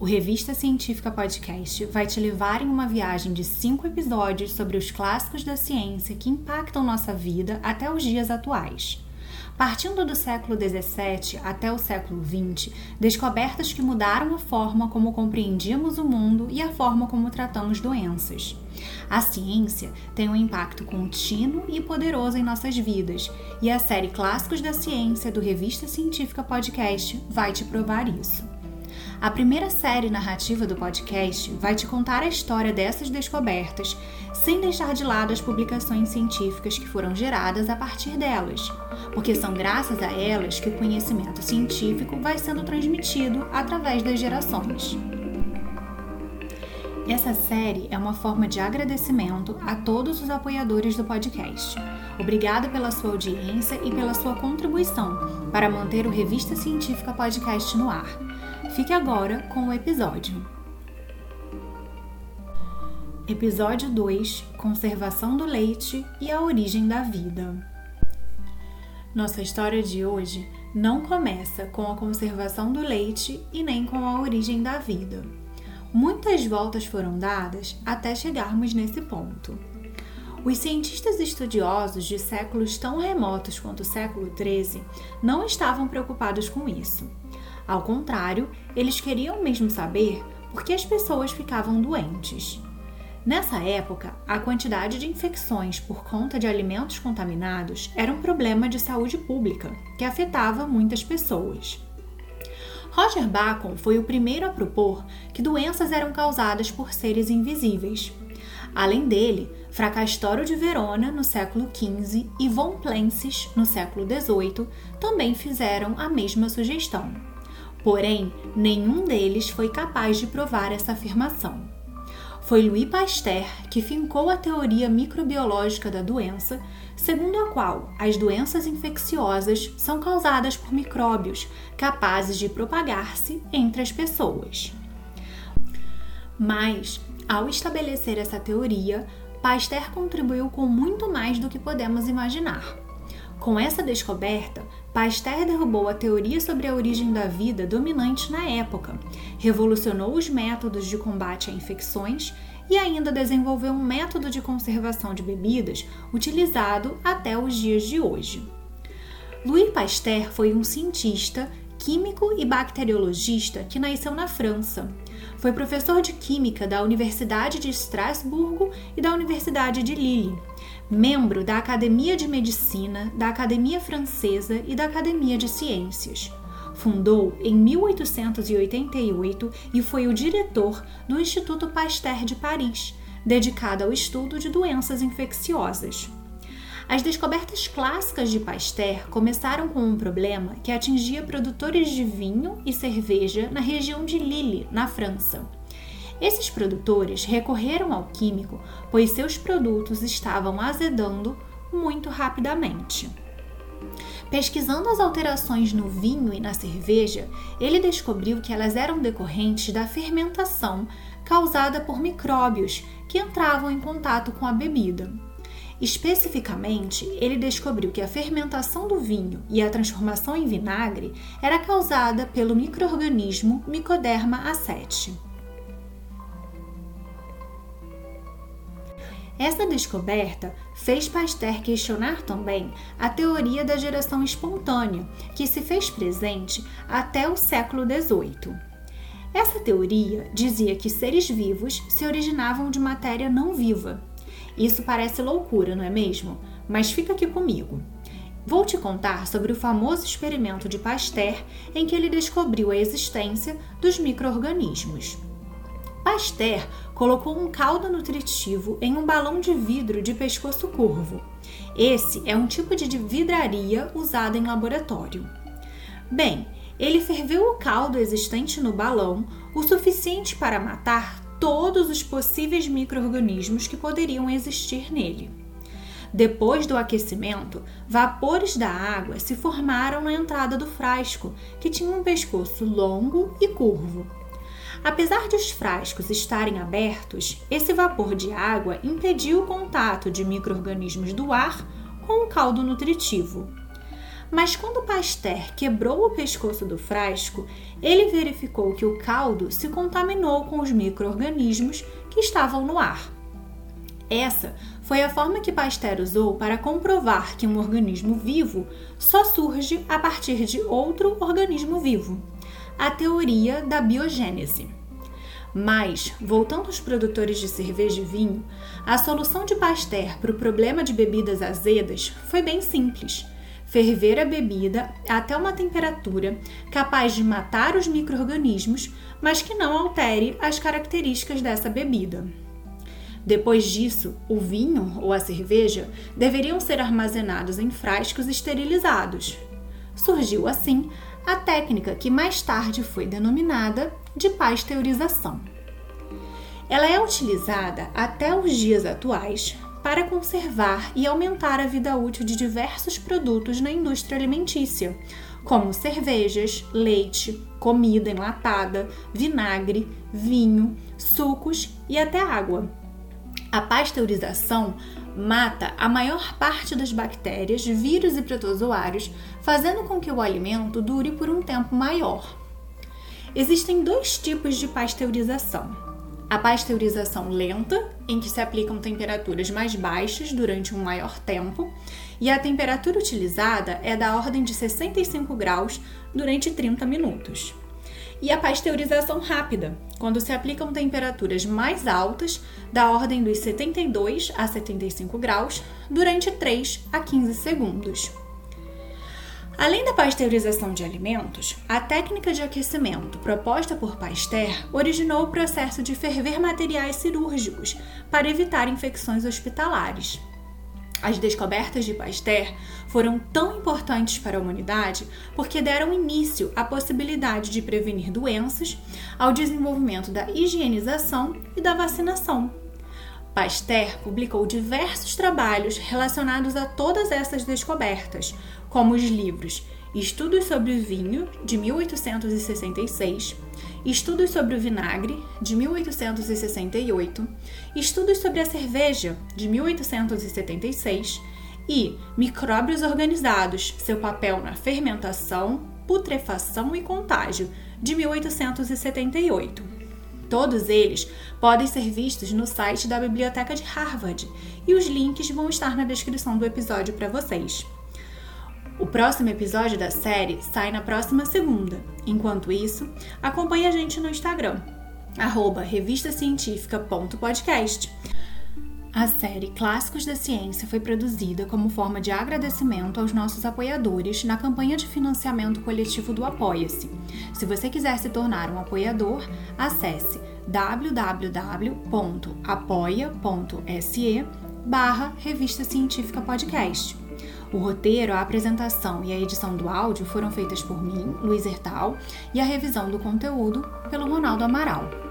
O Revista Científica Podcast vai te levar em uma viagem de cinco episódios sobre os clássicos da ciência que impactam nossa vida até os dias atuais. Partindo do século XVII até o século XX, descobertas que mudaram a forma como compreendíamos o mundo e a forma como tratamos doenças. A ciência tem um impacto contínuo e poderoso em nossas vidas, e a série Clássicos da Ciência do Revista Científica Podcast vai te provar isso. A primeira série narrativa do podcast vai te contar a história dessas descobertas, sem deixar de lado as publicações científicas que foram geradas a partir delas, porque são graças a elas que o conhecimento científico vai sendo transmitido através das gerações. Essa série é uma forma de agradecimento a todos os apoiadores do podcast. Obrigada pela sua audiência e pela sua contribuição para manter o Revista Científica Podcast no ar. Fique agora com o episódio. Episódio 2 Conservação do leite e a origem da vida. Nossa história de hoje não começa com a conservação do leite e nem com a origem da vida. Muitas voltas foram dadas até chegarmos nesse ponto. Os cientistas estudiosos de séculos tão remotos quanto o século XIII não estavam preocupados com isso. Ao contrário, eles queriam mesmo saber por que as pessoas ficavam doentes. Nessa época, a quantidade de infecções por conta de alimentos contaminados era um problema de saúde pública que afetava muitas pessoas. Roger Bacon foi o primeiro a propor que doenças eram causadas por seres invisíveis. Além dele, Fracastório de Verona, no século XV, e Von Plensis, no século XVIII, também fizeram a mesma sugestão. Porém, nenhum deles foi capaz de provar essa afirmação. Foi Louis Pasteur que fincou a teoria microbiológica da doença, segundo a qual as doenças infecciosas são causadas por micróbios capazes de propagar-se entre as pessoas. Mas, ao estabelecer essa teoria, Pasteur contribuiu com muito mais do que podemos imaginar. Com essa descoberta, Pasteur derrubou a teoria sobre a origem da vida dominante na época, revolucionou os métodos de combate a infecções e ainda desenvolveu um método de conservação de bebidas utilizado até os dias de hoje. Louis Pasteur foi um cientista, químico e bacteriologista que nasceu na França. Foi professor de química da Universidade de Estrasburgo e da Universidade de Lille membro da Academia de Medicina, da Academia Francesa e da Academia de Ciências. Fundou em 1888 e foi o diretor do Instituto Pasteur de Paris, dedicado ao estudo de doenças infecciosas. As descobertas clássicas de Pasteur começaram com um problema que atingia produtores de vinho e cerveja na região de Lille, na França. Esses produtores recorreram ao químico, pois seus produtos estavam azedando muito rapidamente. Pesquisando as alterações no vinho e na cerveja, ele descobriu que elas eram decorrentes da fermentação causada por micróbios que entravam em contato com a bebida. Especificamente, ele descobriu que a fermentação do vinho e a transformação em vinagre era causada pelo microorganismo Mycoderma aceti. Essa descoberta fez Pasteur questionar também a teoria da geração espontânea, que se fez presente até o século XVIII. Essa teoria dizia que seres vivos se originavam de matéria não viva. Isso parece loucura, não é mesmo? Mas fica aqui comigo. Vou te contar sobre o famoso experimento de Pasteur em que ele descobriu a existência dos microorganismos. Pasteur colocou um caldo nutritivo em um balão de vidro de pescoço curvo. Esse é um tipo de vidraria usada em laboratório. Bem, ele ferveu o caldo existente no balão o suficiente para matar todos os possíveis micro-organismos que poderiam existir nele. Depois do aquecimento, vapores da água se formaram na entrada do frasco, que tinha um pescoço longo e curvo. Apesar de os frascos estarem abertos, esse vapor de água impediu o contato de micro-organismos do ar com o caldo nutritivo. Mas quando Pasteur quebrou o pescoço do frasco, ele verificou que o caldo se contaminou com os micro-organismos que estavam no ar. Essa foi a forma que Pasteur usou para comprovar que um organismo vivo só surge a partir de outro organismo vivo a teoria da biogênese. Mas, voltando aos produtores de cerveja e vinho, a solução de Pasteur para o problema de bebidas azedas foi bem simples ferver a bebida até uma temperatura capaz de matar os micro-organismos, mas que não altere as características dessa bebida. Depois disso, o vinho ou a cerveja deveriam ser armazenados em frascos esterilizados. Surgiu assim a técnica que mais tarde foi denominada de pasteurização. Ela é utilizada até os dias atuais para conservar e aumentar a vida útil de diversos produtos na indústria alimentícia, como cervejas, leite, comida enlatada, vinagre, vinho, sucos e até água. A pasteurização mata a maior parte das bactérias, vírus e protozoários, fazendo com que o alimento dure por um tempo maior. Existem dois tipos de pasteurização a pasteurização lenta, em que se aplicam temperaturas mais baixas durante um maior tempo, e a temperatura utilizada é da ordem de 65 graus durante 30 minutos. E a pasteurização rápida, quando se aplicam temperaturas mais altas, da ordem dos 72 a 75 graus, durante 3 a 15 segundos. Além da pasteurização de alimentos, a técnica de aquecimento proposta por Pasteur originou o processo de ferver materiais cirúrgicos para evitar infecções hospitalares. As descobertas de Pasteur foram tão importantes para a humanidade porque deram início à possibilidade de prevenir doenças, ao desenvolvimento da higienização e da vacinação. Pasteur publicou diversos trabalhos relacionados a todas essas descobertas, como os livros Estudos sobre o Vinho, de 1866, Estudos sobre o Vinagre, de 1868, Estudos sobre a Cerveja, de 1876 e Micróbios Organizados, seu papel na fermentação, putrefação e contágio, de 1878. Todos eles podem ser vistos no site da Biblioteca de Harvard e os links vão estar na descrição do episódio para vocês. O próximo episódio da série sai na próxima segunda. Enquanto isso, acompanhe a gente no Instagram, arroba. A série Clássicos da Ciência foi produzida como forma de agradecimento aos nossos apoiadores na campanha de financiamento coletivo do Apoia-se. Se você quiser se tornar um apoiador, acesse www.apoia.se barra Revista Científica Podcast. O roteiro, a apresentação e a edição do áudio foram feitas por mim, Luiz Hertal, e a revisão do conteúdo pelo Ronaldo Amaral.